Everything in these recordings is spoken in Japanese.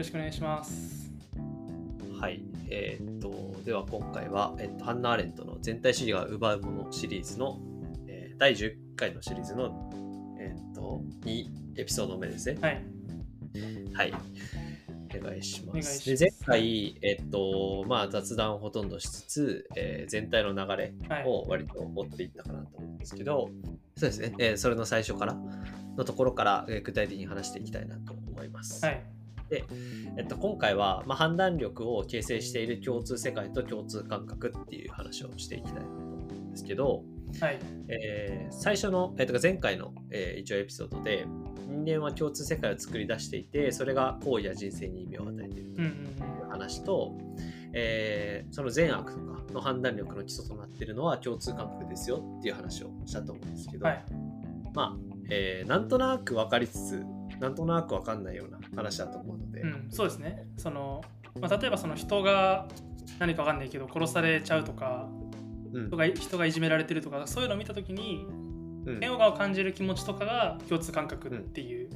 ろしくお願いします。はい。えーっと、では今回は、えっと、ハンナ・アーレントの全体主義が奪うものシリーズの、えー第10回のシリーズの、えーっと、2エピソード目ですね。はい。はい。お願いします。で前回、えっと、まあ、雑談をほとんどしつつ、えー全体の流れはい。を割と追っていったかなと思うんですけど、そうですね、えーそれの最初からのところから、えー具体的に話していきたいなと思います。はい。で、えっと、今回は、まあ、判断力を形成している共通世界と共通感覚っていう話をしていきたいなと思うんですけど、はい。えー最初の、えーとか前回の、えー一応エピソードで人間は共通世界を作り出していてそれが行為や人生に意味を与えているとうんいううん話と、えーその善悪とかの判断力の基礎となっているのは共通感覚ですよっていう話をしたと思うんですけうん。ど、はい。まあ、えーなんとなく分かりつつなんとなく分かんないような話だと思うので、うん、そうですね。その、まあ、例えばその人が何かわかんないけど殺されちゃうとかうん。人が人がいじめられてるとかそういうのを見た時にうん。嫌悪感を感じる気持ちとかが共通感覚っていう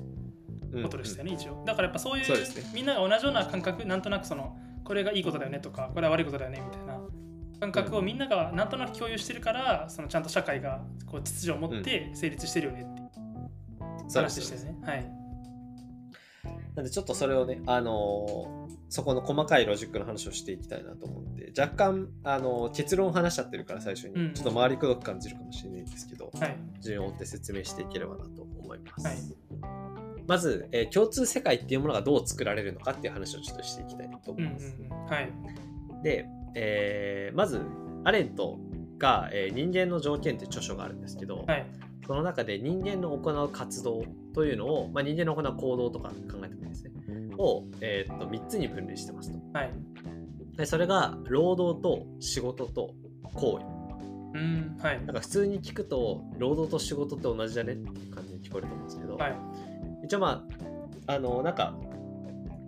うん。ことでしたよね、一応。だからやっぱそういうね。みんなが同じような感覚なんとなくそのこれがいいことだよねとかこれは悪いことだよねみたいな感覚をみんながなんとなく共有してるからそのちゃんと社会がこう秩序を持って成立してるよねって話すでしたよね。はい。なんでちょっとそれをね、あのーそこの細かいロジックの話をしていきたいなと思って、若干、あのー結論を話しちゃってるから最初に、うんちょっと回りくどく感じるかもしれないんですけど、はい。順を追って説明していければなと思います。はいまず、えー共通世界っていうものがどう作られるのかっていう話をちょっとしていきたいと思うんうんいます。うん。はい。で、えーまず、アレントが、えー人間の条件っていう著書があるんですけど、はい。その中で人間の行う活動というのを、まあ、人間の行う行動とか考えてもいいですね。を、えーっと3つに分類してますと。はい。でそれが労働と仕事と行為。うん。はい。なんか普通に聞くと労働と仕事って同じだねっていう感じに聞こえると思うんですけど、はい。一応まああのなんか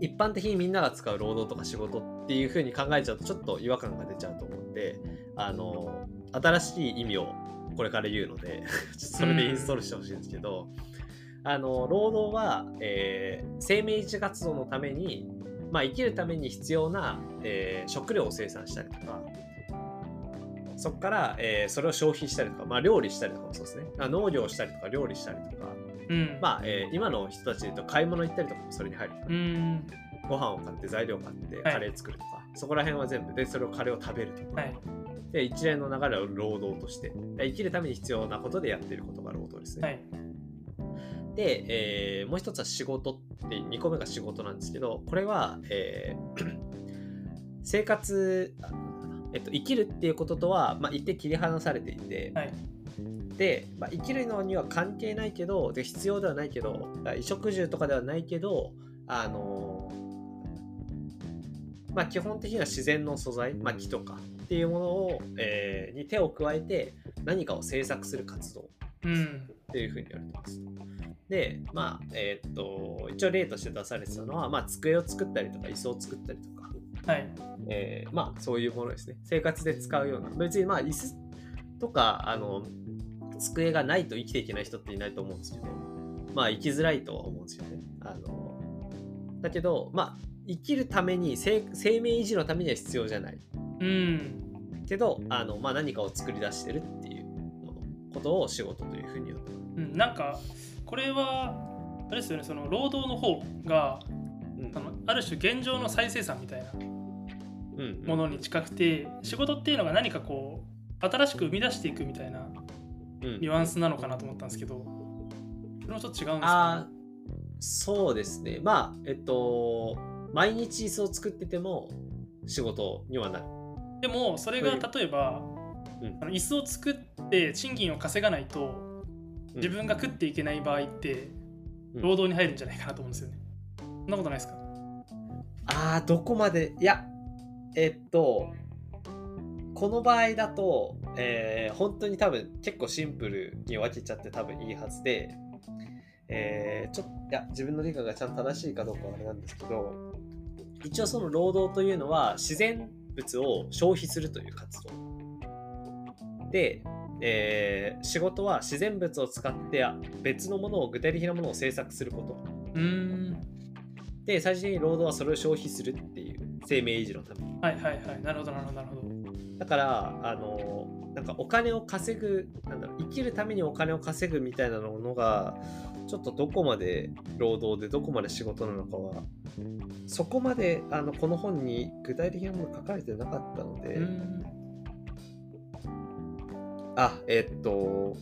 一般的にみんなが使う労働とか仕事っていう風に考えちゃうとちょっと違和感が出ちゃうと思ってあの新しい意味をこれから言うので それでインストールしてほしいんですけど、あの労働は、えー生命維持活動のために、まあ、生きるために必要な、えー食料を生産したりとかそこから、えーそれを消費したりとか、まあ、料理したりとかもそうですねあ農業したりとか料理したりとかうん。まあ、えー今の人たちで言うと買い物行ったりとかもそれに入るから、うん。ご飯を買って材料を買ってはいカレー作るとか、そこら辺は全部でそれをカレーを食べるとか、はい。で一連の流れを労働としてで生きるために必要なことでやっていることが労働ですね、はい。で、えーもう一つは仕事って2個目が仕事なんですけどこれは、えー 生活あえっと、生きるっていうこととは、まあ、一定切り離されていて、はい。で、まあ、生きるのには関係ないけどで必要ではないけど衣食住とかではないけどあのまあ基本的には自然の素材、まあ、木とかっていうものを、えーに手を加えて何かを制作する活動うん。っていうふうに言われてます。で、まあ、えーっと、一応例として出されてたのは、まあ、机を作ったりとか、椅子を作ったりとか、はい。えーまあ、そういうものですね。生活で使うような、別にまあ、椅子とか、あの、机がないと生きていけない人っていないと思うんですけど、まあ、生きづらいとは思うんですよね。あの、だけど、まあ、生きるために生、生命維持のためには必要じゃない。うん。けど、あの、まあ、何かを作り出してるっていうことを仕事というふうに言うん、なんかこれはあれですよねその労働の方がうん。あのある種現状の再生産みたいなうんものに近くて仕事っていうのが何かこう新しく生み出していくみたいなうん。ニュアンスなのかなと思ったんですけどそれもちょっと違うんですあか、ーそうですね。まあえっと毎日椅子を作ってても仕事にはなるでもそれが例えば、うん。あの椅子を作って賃金を稼がないと自分が食っていけない場合ってうん。労働に入るんじゃないかなと思うんですよね。そんなことないですか？あーどこまで？いやえっとこの場合だと、えー本当に多分結構シンプルに分けちゃって多分いいはずで、えーちょっといや自分の理解がちゃんと正しいかどうかはあれなんですけど一応その労働というのは自然物を消費するという活動で、えー仕事は自然物を使って別のものを具体的なものを制作することうーんで最終的に労働はそれを消費するっていう生命維持のためにはいはいはい。なるほどなるほどなるほど。だからあのなんかお金を稼ぐなんだろう生きるためにお金を稼ぐみたいなのがちょっとどこまで労働でどこまで仕事なのかはそこまであのこの本に具体的なもの書かれてなかったので、うん。あえっと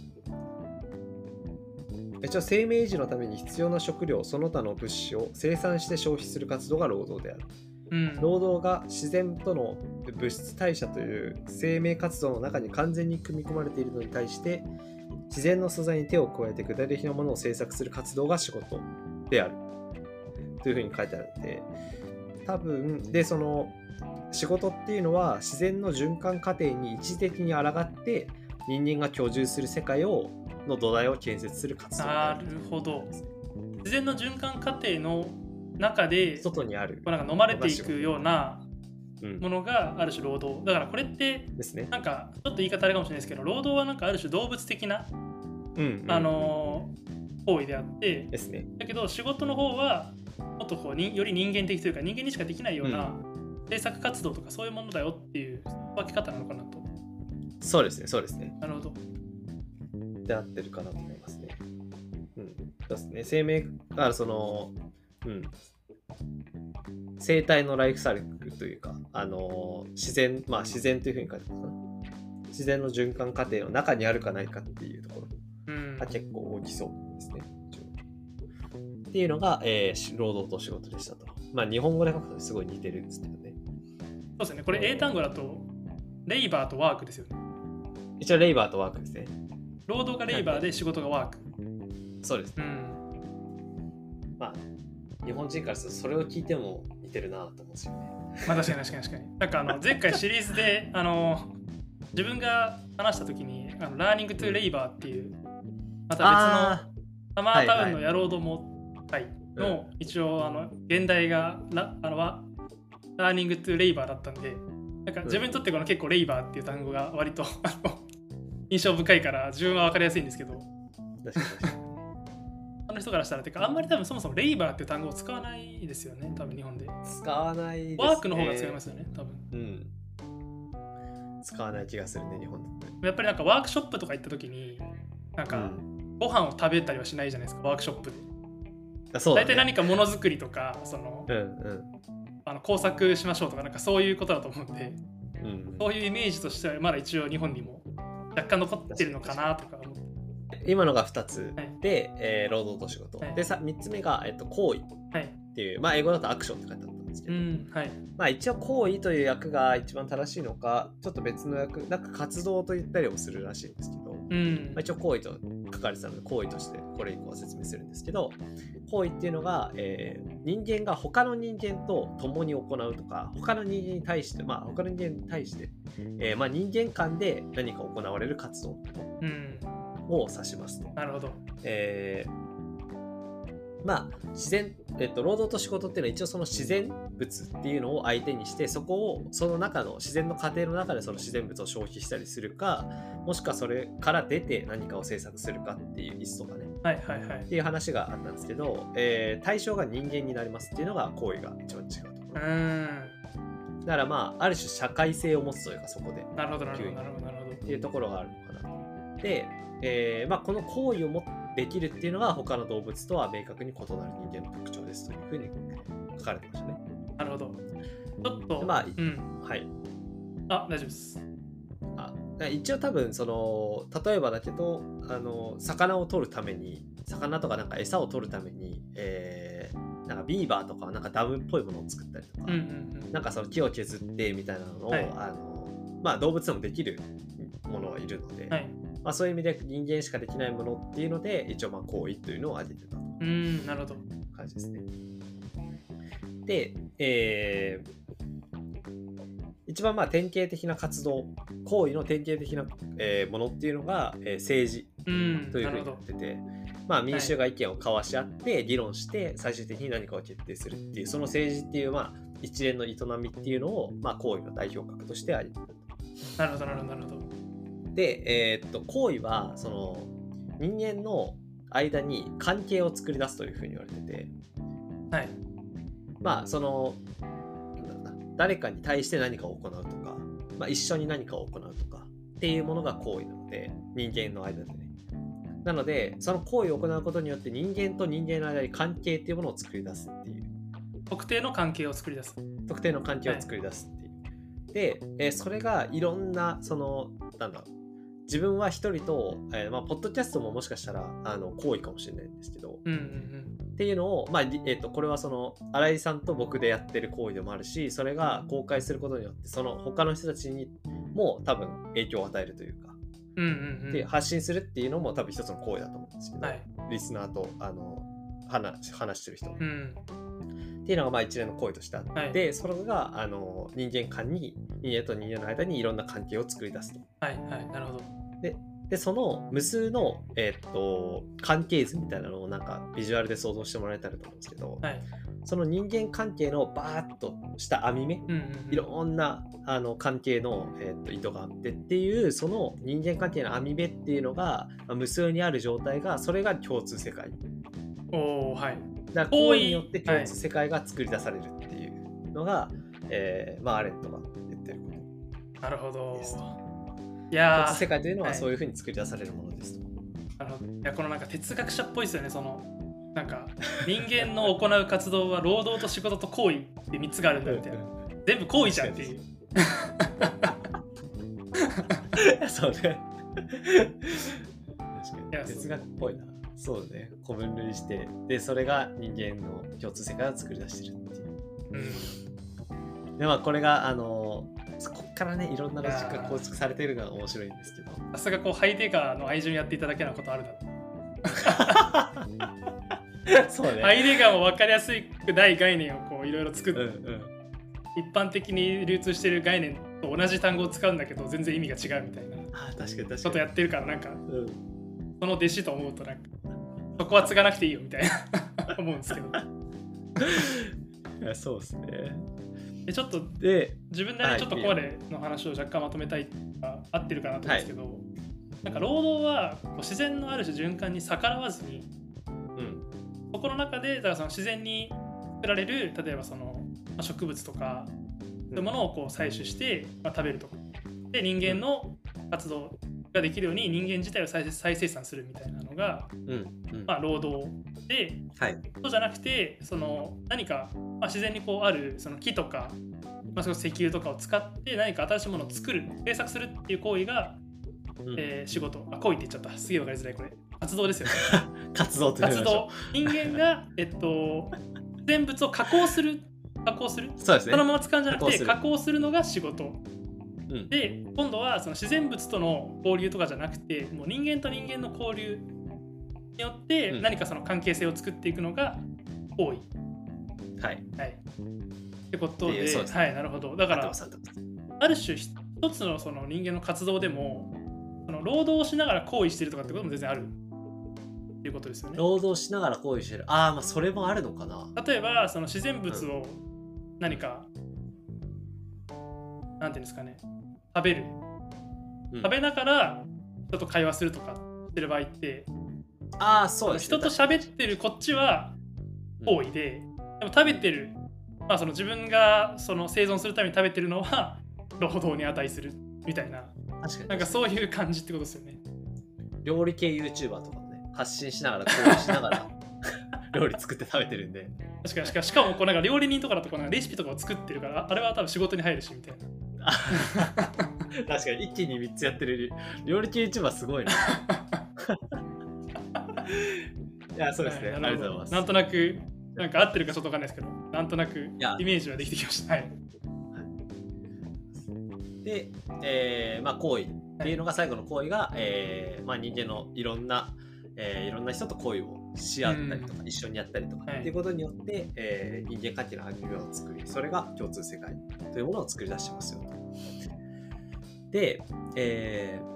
一応生命維持のために必要な食料その他の物資を生産して消費する活動が労働であるうん。労働が自然との物質代謝という生命活動の中に完全に組み込まれているのに対して自然の素材に手を加えて具体的なものを制作する活動が仕事である。というふうに書いてあるので多分でその仕事っていうのは自然の循環過程に一時的に抗って人間が居住する世界をの土台を建設する活動なる。ほど。自然の循環過程の中で、こ外にある。うなんか飲まれていくようなうんものがある種労働。だからこれって、ですね。なんかちょっと言い方あれかもしれないですけど、労働はなんかある種動物的な、うんうんあのー行為であって、ですね。だけど仕事の方はもっとこうにより人間的というか人間にしかできないような制作活動とかそういうものだよっていう分け方なのかなと。そうですね、そうですね。なるほど。で合ってるかなと思いますね。うん。そうですね。生命、だからその、うん。生態のライフサイクルというか、あのー自然、まあ自然というふうに書いてますかな。自然の循環過程の中にあるかないかっていうところうんが。結構大きそうですね。っていうのが、えーし労働と仕事でしたと。まあ日本語で書くとすごい似てるんですけどね。そうですね。これ英単語だと、レイバーとワークですよね。一応レイバーとワークですね。労働がレイバーで仕事がワーク。そうですね。うん。まあ日本人からするとそれを聞いても似てるなと思うんですよね。まあ確かに確かに確かに。なんかあの前回シリーズであの自分が話した時にあのラーニングトゥレイバーっていうまた別のあサマータウンの野郎ども会の一応あの現代がラあのはラーニングトゥレイバーだったんでなんか自分にとってこの結構レイバーっていう単語が割とあの印象深いから自分は分かりやすいんですけど。ー確かにの人からしたらてかあんまり多分そもそもレイバーっていう単語を使わないですよね多分日本で使わないです、ね。ワークの方が使いますよね多分うん。使わない気がするね、日本だと。やっぱりなんかワークショップとか行った時になんかうんご飯を食べたりはしないじゃないですかワークショップであそうだ、ね。大体何かものづくりとかそのうんうん。あの工作しましょうとかなんかそういうことだと思うんでうんそういうイメージとしてはまだ一応日本にも若干残ってるのかなとか思って今のが2つはいで、えー労働と仕事。はい。でさ、3つ目が、えっと、行為。はい。っていう、まあ、英語だとアクションって書いてあったんですけうど、んはい。まあ、一応行為という役が一番正しいのか、ちょっと別の役、なんか活動と言ったりもするらしいんですけど、うん。まあ、一応行為と書かれてたので行為としてこれ以降は説明するんですけど。行為っていうのが、えー人間が他の人間と共に行うとか他の人間に対してまあ他の人間に対して、えーまあ、人間間で何か行われる活動うんを指しますと。なるほど。えーまあ自然、えっと、労働と仕事っていうのは一応その自然物っていうのを相手にしてそこをその中の自然の過程の中でその自然物を消費したりするかもしくはそれから出て何かを制作するかっていう椅子とかねはいはいはい。っていう話があったんですけど、えー対象が人間になりますっていうのが行為が一番違うところ。うん。だからまあある種社会性を持つというかそこで。なるほどなるほどなるほどっていうところがあるのかな。と。で、えーまあ、この行為をもできるっていうのが他の動物とは明確に異なる人間の特徴ですというふうに書かれてましたね。なるほど。ちょっとまあうん。はい。あ大丈夫です。あ一応多分その例えばだけどあの魚を取るために魚とかなんか餌を取るために、えーなんかビーバーとかはなんかダムっぽいものを作ったりとか、うんうんうん。なんかその木を削ってみたいなのを、はい。あのまあ、動物でもできるものはいるので、はい。まあ、そういう意味で人間しかできないものっていうので一応まあ行為というのを挙げてたと。うんなるほど。感じですね。で、えー一番まあ典型的な活動行為の典型的な、えーものっていうのが、えー政治うんというふうになるほど。なってて、まあ、民衆が意見を交わし合って議論して最終的に何かを決定するっていうその政治っていう、まあ、一連の営みっていうのを、まあ、行為の代表格として挙げてるなるほどなるほどなるほど。で、えーっと行為はその人間の間に関係を作り出すというふうに言われてて。はい。まあその誰かに対して何かを行うとか、まあ、一緒に何かを行うとかっていうものが行為なので人間の間でね。なのでその行為を行うことによって人間と人間の間に関係っていうものを作り出すっていう。特定の関係を作り出す。特定の関係を作り出すっていう。で、えーそれがいろんなそのなんだ自分は一人と、えーまあ、ポッドキャストももしかしたらあの行為かもしれないんですけど、うんうんっていうのを、まありえー、とこれはその新井さんと僕でやってる行為でもあるしそれが公開することによってその他の人たちにも多分影響を与えるというか、うん。うんうんうん。で発信するっていうのも多分一つの行為だと思うんですけど、はい。リスナーとあの話話してる人のうん。っていうのがまあ一連の行為としてあって、はいそれがあの人間間に人間と人間の間にいろんな関係を作り出すと。はいはい。なるほど。でその無数の、えーっと関係図みたいなのをなんかビジュアルで想像してもらえたらと思うんですけど、はい。その人間関係のバーッとした網目うんうんうん。いろんなあの関係の、えーっと糸があってっていうその人間関係の網目っていうのがまあ無数にある状態がそれが共通世界おおはい。だから行為によって共通世界が作り出されるっていうのが、えーまあ、アレントが言ってることなるほど。いやー。共通世界というのははい。そういうふうに作り出されるものですと。なるほど。いやこのなんか哲学者っぽいですよね。そのなんか人間の行う活動は労働と仕事と行為って3つがあるんだみたいな。全部行為じゃんっていう。そうね。確かいやに哲学っぽいな。そうね。古分類して、で、それが人間の共通世界を作り出してるっていう。うんで、まあ、これが、あの、そこからね、いろんなロジックが構築されてるのが面白いんですけど。さすがこうハイデガーの愛情にやっていただけなことあるだそうね。ハイデガーも分かりやすくない概念をこういろいろ作っうんて、うん。一般的に流通している概念と同じ単語を使うんだけど全然意味が違うみたいなあー確かに確かに。ことやってるからなんかうん。その弟子と思うとなんかそこは継がなくていいよみたいな。思うんですけど。いやそうですね。でちょっとで、自分なりにちょっとここまでの話を若干まとめたいが合ってるかなと思うんですけど、なんか労働はこう自然のある種循環に逆らわずにうん。そこの中でだからその自然に作られる例えばその、まあ、植物とかそういうものをこう採取して、まあ、食べると。かで人間の活動ができるように人間自体を再再生産するみたいなのが、うん。うん。まあ、労働ではい。そうじゃなくてその何か、まあ、自然にこうあるその木とか、まあ、その石油とかを使って何か新しいものを作る制作するっていう行為が、うんえー仕事あ行為って言っちゃったすげえわかりづらいこれ活動ですよね 活動活動人間がえっと自然物を加工する加工するそうですね。そのまま使うんじゃなくて加加工するのが仕事うん。で今度はその自然物との交流とかじゃなくてもう人間と人間の交流によってうん何かその関係性を作っていくのが行為はい。はい。ってことで、はい、なるほど。だからある種、一つのその人間の活動でも、その労働をしながら行為してるとかってことも全然あるっていうことですよね。労働しながら行為してる。ああ、まあそれもあるのかな。例えば、その自然物を何か、なんていうんですかね、食べる。うん食べながら人と会話するとかしてる場合って、ああ、そうです、ね。人と喋ってるこっちは行為で、でも食べてる、まあ、その自分がその生存するために食べてるのは 労働に値するみたいなうん確かに。なんかそういう感じってことですよね。料理系 YouTuber とかもね、発信しながら、行為しながら、料理作って食べてるんで。確かにしかしかもこうなんか料理人とかだとこうなんかレシピとかを作ってるからあれは多分仕事に入るしみたいな。確かに、一気に3つやってる料理系 YouTuber すごいな。いや、そうですね。はいありがとうございます。なんとなくなんか合ってるかちょっとわかんないですけどなんとなくイやメージはできてきました。はい。で、えーまあ、行為っていうのが最後の行為が、えーまあ、人間のいろんな、えーいろんな人と行為をし合ったりとか、一緒にやったりとか、はいっていうことによって、えー人間関係の網目を作りそれが共通世界というものを作り出してますよと。で、えー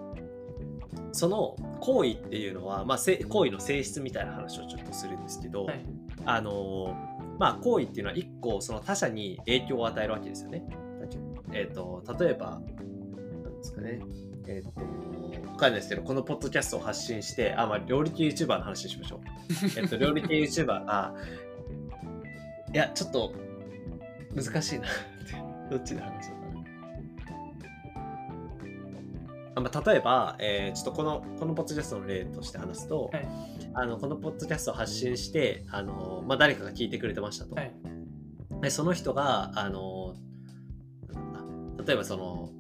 その行為っていうのは、まあ、せ行為の性質みたいな話をちょっとするんですけど、はいあのーまあ行為っていうのは一個その他者に影響を与えるわけですよね。えっ、と例えばなんですかねえっ、とわかんないですけどこのポッドキャストを発信してあまあ料理系 YouTuber の話にしましょう。えっと 料理系 YouTuber がいやちょっと難しいなどっちで話あ、まあ、例えば、えーちょっとこのこのポッドキャストの例として話すと、はい。あのこのポッドキャストを発信してあの、まあ、誰かが聞いてくれてましたと、はい。でその人があの例えばその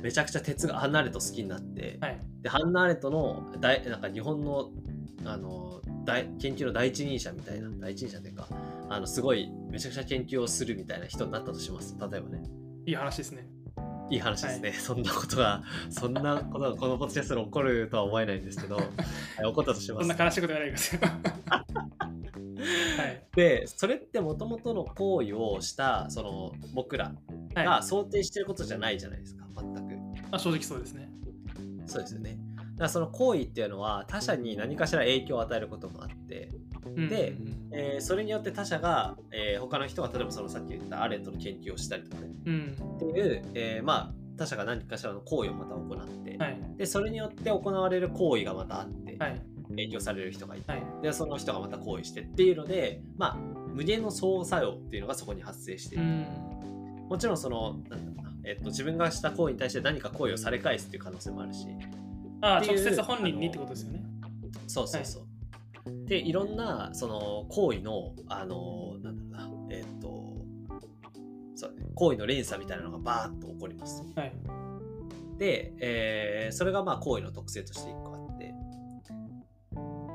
めちゃくちゃ鉄がハンナーレット好きになって、はい。でハンナーレットの大なんか日本のあの大研究の第一人者みたいな第一人者っていうかあのすごいめちゃくちゃ研究をするみたいな人になったとします。例えばね。いい話ですねいい話ですね、そんなことがそんなことがこのポッドキャストで起こるとは思えないんですけどはい。起こったとします。そんな悲しいことやらないでくださいはい。でそれってもともとの行為をしたその僕らはい。が想定してることじゃないじゃないですか全く。あ正直そうですね。そうですよね。だからその行為っていうのは他者に何かしら影響を与えることもあって、うんでうんえーそれによって他者が、えー他の人が例えばそのさっき言ったアレントの研究をしたりとかね。うん。っていう、えーまあ他者が何かしらの行為をまた行って、はい。でそれによって行われる行為がまたあって、はい。影響される人がいて、はい。でその人がまた行為してっていうのでまあ無限の相互作用っていうのがそこに発生していうる、ん。もちろんそのなんだろうな、えっと自分がした行為に対して何か行為をされ返すっていう可能性もあるし。あっていう直接本人にってことですよね。そうそうそう、でいろんなその行為のあのなんだろうなえっとそうね行為の連鎖みたいなのがバーッと起こります。はい。で、えーそれがまあ行為の特性として1個あって。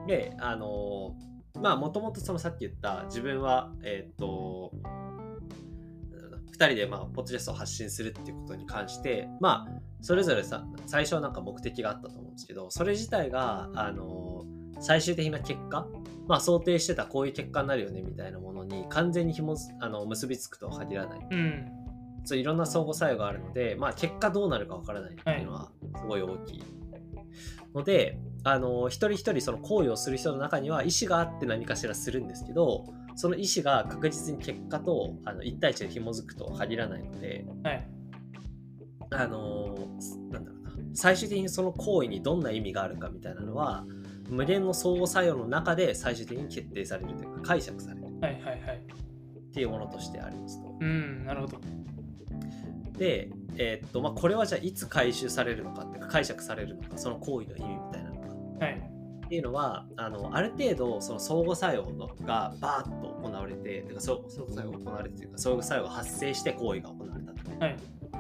であのまあもともとそのさっき言った自分はえっ、となんだろうな2人でまあポッドキャストを発信するっていうことに関してまあそれぞれさ最初はなんか目的があったと思うんですけどそれ自体があの最終的な結果？まあ想定してたこういう結果になるよねみたいなものに完全に紐づあの結びつくとは限らない。うん。そういろんな相互作用があるので、まあ、結果どうなるかわからないっていうのはすごい大きい。ので、あの一人一人その行為をする人の中には意思があって何かしらするんですけどその意思が確実に結果とあの1対1で紐づくとは限らないので、はい。あのなんだろうな。最終的にその行為にどんな意味があるかみたいなのは無限の相互作用の中で最終的に決定されるというか解釈されるはいはいはいっていうものとしてありますと。うんなるほどで、えーっとまあ、これはじゃあいつ回収されるのかっていうか解釈されるのかその行為の意味みたいなのが。はいっていうのはあのある程度その相互作用のがバーッと行われててか相相互作用が行われてというか相互作用が発生して行為が行われたと。はい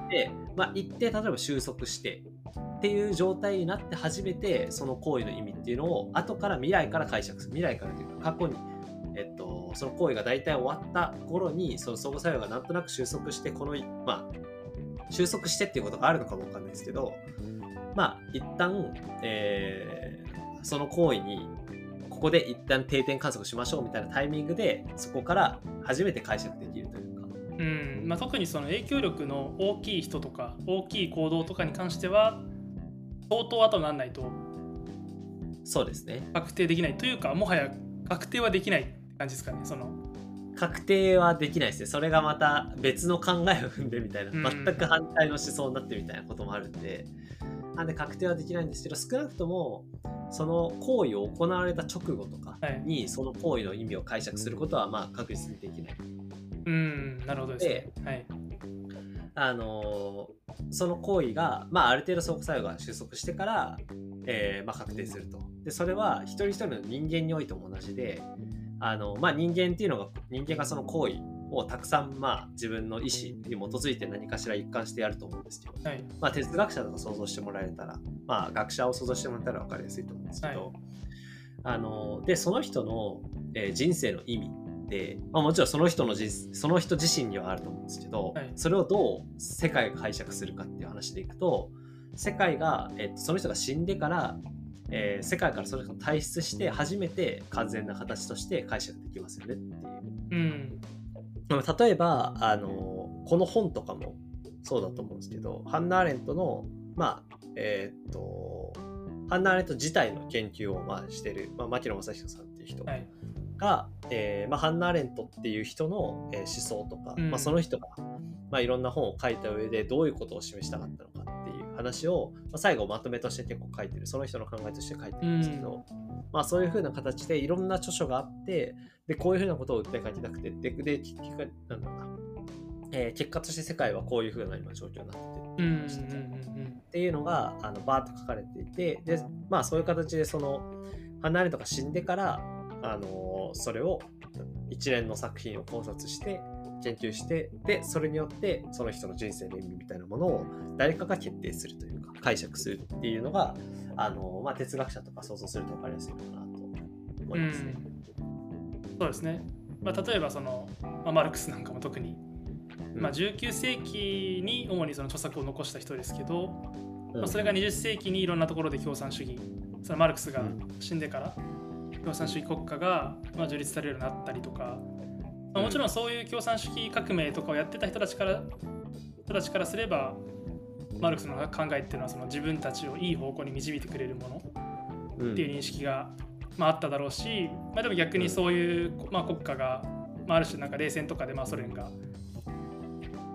で、まあ、一定例えば収束してっていう状態になって初めてその行為の意味っていうのを後から未来から解釈する。未来からというか過去に、えっと、その行為が大体終わった頃にその相互作用がなんとなく収束してこのまあ収束してっていうことがあるのかもわかんないですけどまあ一旦、えーその行為にここで一旦定点観測しましょうみたいなタイミングでそこから初めて解釈できるという。うん。まあ、特にその影響力の大きい人とか大きい行動とかに関しては相当後にならないとそうですね。確定できないというかもはや確定はできないって感じですかねその。確定はできないですね。それがまた別の考えを踏んでみたいな、うん。全く反対の思想になってみたいなこともあるんで。なんで確定はできないんですけど少なくともその行為を行われた直後とかにその行為の意味を解釈することはまあ確実にできないうん。なるほどですね。はい。あのーその行為が、まあ、ある程度相互作用が収束してから、えーまあ、確定すると。でそれは一人一人の人間においても同じであの、まあ、人間っていうのが人間がその行為をたくさん、まあ、自分の意思に基づいて何かしら一貫してやると思うんですけど、はい。まあ、哲学者とか想像してもらえたら、まあ、学者を想像してもらえたら分かりやすいと思うんですけど、はい。あのでその人の、えー人生の意味まあ、もちろんその人の人その人自身にはあると思うんですけど、はい。それをどう世界が解釈するかっていう話でいくと世界が、えっと、その人が死んでから、えー世界からその人が退出して初めて完全な形として解釈できますよねっていう。うん。例えばあのこの本とかもそうだと思うんですけどハンナ・アーレントのまあえーっとハンナ・アーレント自体の研究をまあしてる、まあ、牧野正彦さんっていう人はいが、えーまあ、ハンナ・アーレントっていう人の、えー思想とか、うんまあ、その人が、まあ、いろんな本を書いた上でどういうことを示したかったのかっていう話を、まあ、最後まとめとして結構書いてる。その人の考えとして書いてるんですけど、まあ、そういうふうな形でいろんな著書があってでこういうふうなことを訴えかけたくてでで結局なんだろうな。えー結果として世界はこういう風な今状況になってるうんうんうんっていうのがあのバーッと書かれていてでまあそういう形でその離れとか死んでからあのそれを一連の作品を考察して研究してでそれによってその人の人生の意味みたいなものを誰かが決定するというか解釈するっていうのがあの、まあ、哲学者とか想像すると分かりやすいのかなと思いますね。うん。そうですね、まあ、例えばその、まあ、マルクスなんかも特に、うん。まあ、19世紀に主にその著作を残した人ですけど、うん。まあ、それが20世紀にいろんなところで共産主義そのマルクスがうん。死んでから共産主義国家がまあ樹立されるようになったりとか、まあ、もちろんそういう共産主義革命とかをやってた人たちから人たちからすればマルクスの考えっていうのはその自分たちをいい方向に導いてくれるものうん。っていう認識が、まあ、あっただろうし、まあ、でも逆にそういう、まあ、国家が、まあ、ある種なんか冷戦とかでまあソ連が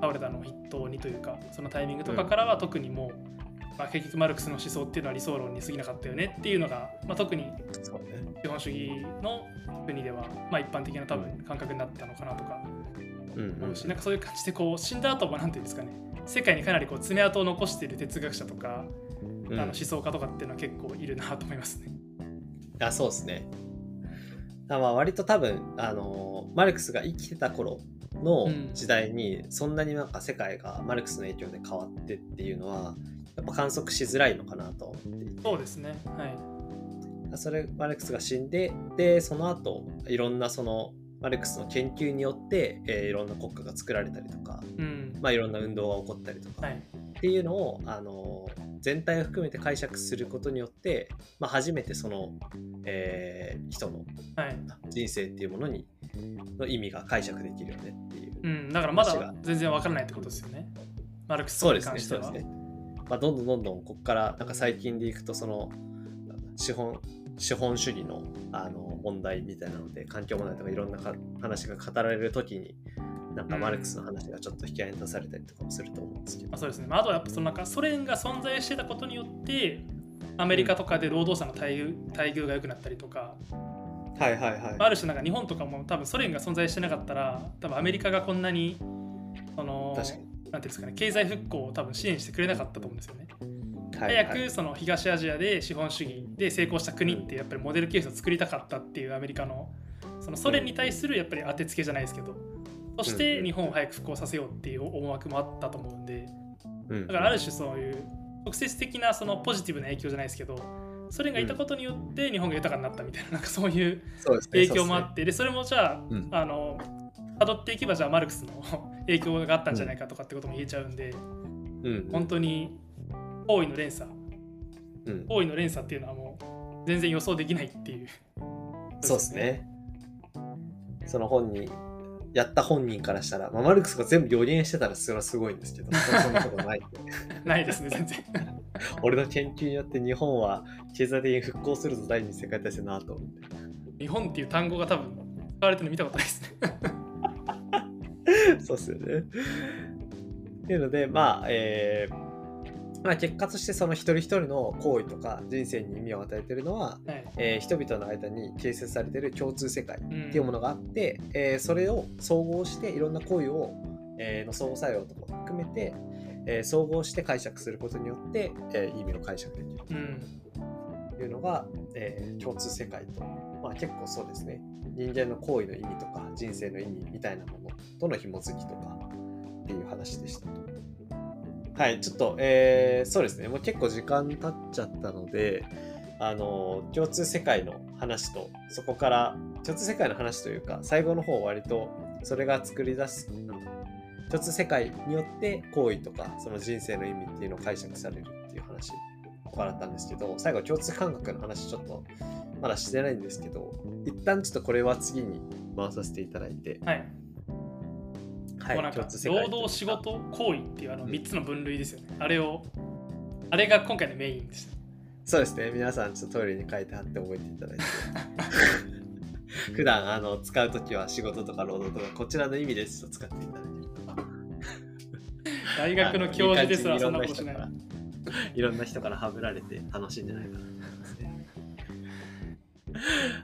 倒れたのを筆頭にというかそのタイミングとかからは特にもう、まあ、結局マルクスの思想っていうのは理想論に過ぎなかったよねっていうのが、まあ、特に本主義の国では、まあ、一般的な多分感覚になったのかなとかうんうし、なんかそういう感じでこう死んだ後もなんていうんですかね世界にかなりこう爪痕を残している哲学者とか、うんあの思想家とかっていうのは結構いるなと思いますね。あそうですね。まあ割と多分あのマルクスが生きてた頃の時代にそんなになんか世界がマルクスの影響で変わってっていうのはやっぱ観測しづらいのかなと思っていてそうですね。はい。それマルクスが死んででその後いろんなそのマルクスの研究によって、えーいろんな国家が作られたりとか、うん。まあ、いろんな運動が起こったりとか、はい。っていうのをあの全体を含めて解釈することによって、まあ、初めてその、えー人のはい。人生っていうものにの意味が解釈できるよねっていう、うん。だからまだ全然わからないってことですよね。マルクスそうですねに関しては。そうですね、まあ、どんどんどんどんここからなんか最近でいくとその資本資本主義のあの問題みたいなので環境問題とかいろんなか話が語られる時になんかマルクスの話がちょっと引き合いに出されたりとかもすると思うんですけど、まあ、そうですね。まあ、あとはやっぱそのなんかソ連が存在してたことによって、アメリカとかで労働者の待遇待遇が良くなったりとか、はいはいはい、ある種なんか日本とかも多分ソ連が存在してなかったら、多分アメリカがこんなに、その、なんていうんですかね、経済復興を多分支援してくれなかったと思うんですよね。早くその東アジアで資本主義で成功した国ってやっぱりモデルケースを作りたかったっていうアメリカのそのソ連に対するやっぱり当てつけじゃないですけどそして日本を早く復興させようっていう思惑もあったと思うんでうん。だからある種そういう直接的なそのポジティブな影響じゃないですけどソ連がいたことによって日本が豊かになったみたいななんかそういう影響もあってでそれもじゃあうん。あの辿っていけばじゃあマルクスの 影響があったんじゃないかとかってことも言えちゃうんで本当に行為の連鎖うん行為の連鎖っていうのはもう全然予想できないっていう。そうですね。その本に、やった本人からしたら、まあ、マルクスが全部予言してたらそれはすごいんですけど、そんなことない。ないですね、全然。俺の研究によって日本は経済的に復興するぞ第二次世界大戦の後。日本っていう単語が多分使われてるの見たことないですね。そうっすよね。っていうので、まあ、えーまあ、結果としてその一人一人の行為とか人生に意味を与えてるのは、はい。えー人々の間に形成されている共通世界うんっていうものがあって、えーそれを総合していろんな行為を、えーの相互作用とかも含めて、えー総合して解釈することによって、えー意味を解釈できるうん。というのが、えー共通世界と、まあ、結構そうですね人間の行為の意味とか人生の意味みたいなものとの紐づきとかっていう話でしたと。はい、ちょっと、えーそうですね、もう結構時間経っちゃったので、あの、共通世界の話と、そこから、共通世界の話というか、最後の方割と、それが作り出す、共通世界によって行為とか、その人生の意味っていうのを解釈されるっていう話を行ったんですけど、最後共通感覚の話ちょっと、まだしてないんですけど、一旦ちょっとこれは次に回させていただいて、はい。はもうなんか労働、仕事、行為っていうあのうん3つの分類ですよね。あれを、あれが今回のメインです。そうですね。皆さんちょっとトイレに書いて貼って覚えていただいて。普段あの使うときは仕事とか労働とかこちらの意味ですと使っていただいて。大学の教授ですらそんなことしない。いろんな人からはぶられて楽しいんじゃないかなと思いますね。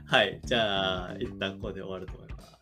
はい。じゃあ、一旦ここで終わると思います。